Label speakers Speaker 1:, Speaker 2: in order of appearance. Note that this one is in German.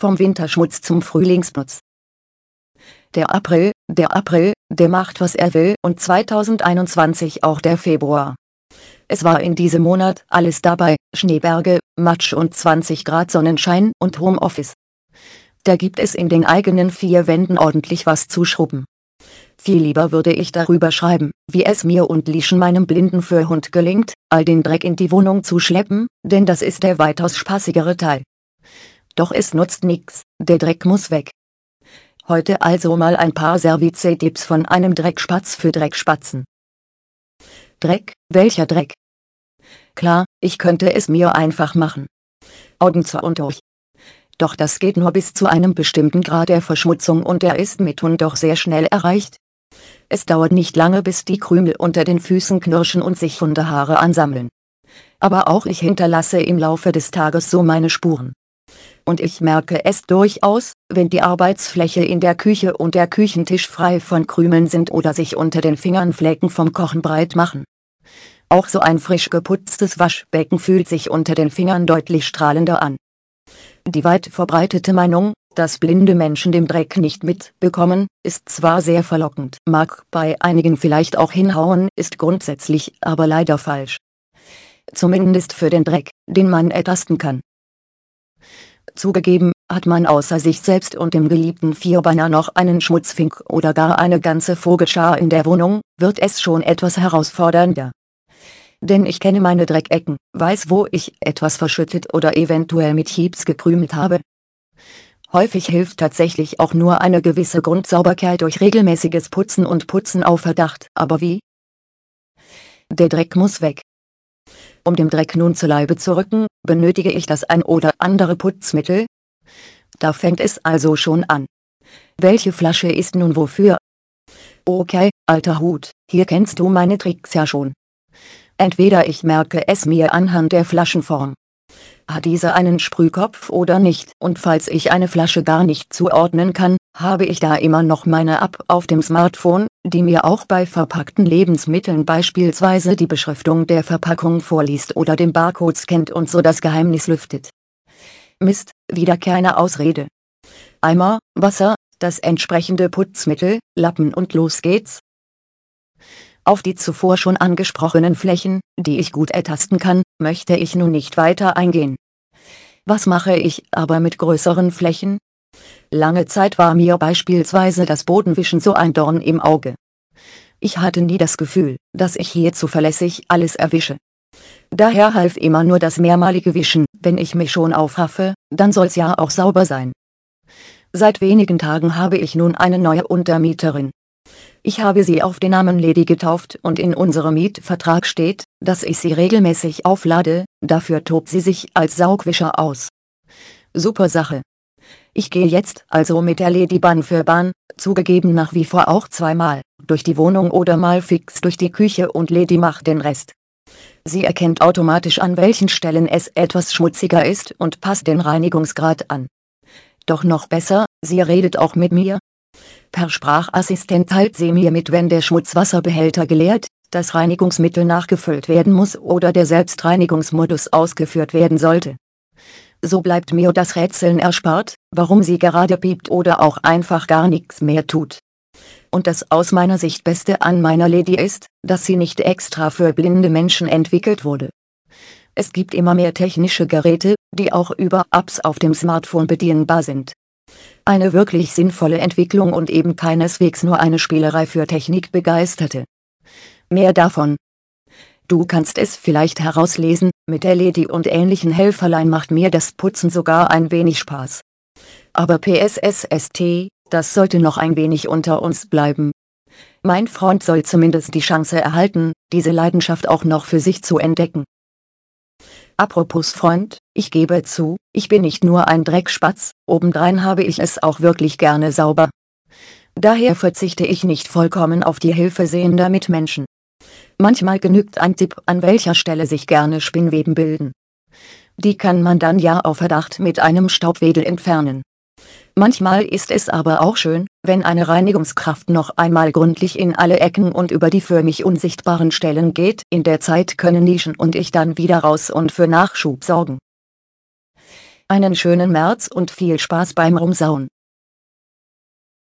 Speaker 1: vom Winterschmutz zum Frühlingsputz. Der April, der April, der macht was er will und 2021 auch der Februar. Es war in diesem Monat alles dabei, Schneeberge, Matsch und 20 Grad Sonnenschein und Homeoffice. Da gibt es in den eigenen vier Wänden ordentlich was zu schrubben. Viel lieber würde ich darüber schreiben, wie es mir und Lieschen meinem blinden Fürhund gelingt, all den Dreck in die Wohnung zu schleppen, denn das ist der weitaus spaßigere Teil. Doch es nutzt nix, der Dreck muss weg. Heute also mal ein paar Service-Tipps von einem Dreckspatz für Dreckspatzen. Dreck, welcher Dreck? Klar, ich könnte es mir einfach machen. Augen zu und durch. Doch das geht nur bis zu einem bestimmten Grad der Verschmutzung und der ist mit Hund doch sehr schnell erreicht. Es dauert nicht lange bis die Krümel unter den Füßen knirschen und sich Hundehaare ansammeln. Aber auch ich hinterlasse im Laufe des Tages so meine Spuren. Und ich merke es durchaus, wenn die Arbeitsfläche in der Küche und der Küchentisch frei von Krümeln sind oder sich unter den Fingern Flecken vom Kochen breit machen. Auch so ein frisch geputztes Waschbecken fühlt sich unter den Fingern deutlich strahlender an. Die weit verbreitete Meinung, dass blinde Menschen den Dreck nicht mitbekommen, ist zwar sehr verlockend, mag bei einigen vielleicht auch hinhauen, ist grundsätzlich aber leider falsch. Zumindest für den Dreck, den man ertasten kann. Zugegeben, hat man außer sich selbst und dem geliebten Vierbeiner noch einen Schmutzfink oder gar eine ganze Vogelschar in der Wohnung, wird es schon etwas herausfordernder denn ich kenne meine Dreckecken, weiß wo ich etwas verschüttet oder eventuell mit Hiebs gekrümelt habe. Häufig hilft tatsächlich auch nur eine gewisse Grundsauberkeit durch regelmäßiges Putzen und Putzen auf Verdacht, aber wie? Der Dreck muss weg. Um dem Dreck nun zu Leibe zu rücken, benötige ich das ein oder andere Putzmittel. Da fängt es also schon an. Welche Flasche ist nun wofür? Okay, alter Hut, hier kennst du meine Tricks ja schon. Entweder ich merke es mir anhand der Flaschenform. Hat diese einen Sprühkopf oder nicht? Und falls ich eine Flasche gar nicht zuordnen kann, habe ich da immer noch meine App auf dem Smartphone, die mir auch bei verpackten Lebensmitteln beispielsweise die Beschriftung der Verpackung vorliest oder den Barcode scannt und so das Geheimnis lüftet. Mist, wieder keine Ausrede. Eimer, Wasser, das entsprechende Putzmittel, Lappen und los geht's. Auf die zuvor schon angesprochenen Flächen, die ich gut ertasten kann, möchte ich nun nicht weiter eingehen. Was mache ich aber mit größeren Flächen? Lange Zeit war mir beispielsweise das Bodenwischen so ein Dorn im Auge. Ich hatte nie das Gefühl, dass ich hier zuverlässig alles erwische. Daher half immer nur das mehrmalige Wischen, wenn ich mich schon aufraffe, dann soll's ja auch sauber sein. Seit wenigen Tagen habe ich nun eine neue Untermieterin. Ich habe sie auf den Namen Lady getauft und in unserem Mietvertrag steht, dass ich sie regelmäßig auflade, dafür tobt sie sich als Saugwischer aus. Super Sache. Ich gehe jetzt also mit der Lady Bahn für Bahn, zugegeben nach wie vor auch zweimal, durch die Wohnung oder mal fix durch die Küche und Lady macht den Rest. Sie erkennt automatisch an welchen Stellen es etwas schmutziger ist und passt den Reinigungsgrad an. Doch noch besser, sie redet auch mit mir, Per Sprachassistent teilt sie mir mit wenn der Schmutzwasserbehälter geleert, das Reinigungsmittel nachgefüllt werden muss oder der Selbstreinigungsmodus ausgeführt werden sollte. So bleibt mir das Rätseln erspart, warum sie gerade piept oder auch einfach gar nichts mehr tut. Und das aus meiner Sicht Beste an meiner Lady ist, dass sie nicht extra für blinde Menschen entwickelt wurde. Es gibt immer mehr technische Geräte, die auch über Apps auf dem Smartphone bedienbar sind. Eine wirklich sinnvolle Entwicklung und eben keineswegs nur eine Spielerei für Technikbegeisterte. Mehr davon. Du kannst es vielleicht herauslesen, mit der Lady und ähnlichen Helferlein macht mir das Putzen sogar ein wenig Spaß. Aber PSSST, das sollte noch ein wenig unter uns bleiben. Mein Freund soll zumindest die Chance erhalten, diese Leidenschaft auch noch für sich zu entdecken. Apropos Freund, ich gebe zu, ich bin nicht nur ein Dreckspatz, obendrein habe ich es auch wirklich gerne sauber. Daher verzichte ich nicht vollkommen auf die Hilfe sehender Mitmenschen. Manchmal genügt ein Tipp, an welcher Stelle sich gerne Spinnweben bilden. Die kann man dann ja auf Verdacht mit einem Staubwedel entfernen. Manchmal ist es aber auch schön, wenn eine Reinigungskraft noch einmal gründlich in alle Ecken und über die für mich unsichtbaren Stellen geht. In der Zeit können Nischen und ich dann wieder raus und für Nachschub sorgen. Einen schönen März und viel Spaß beim Rumsauen.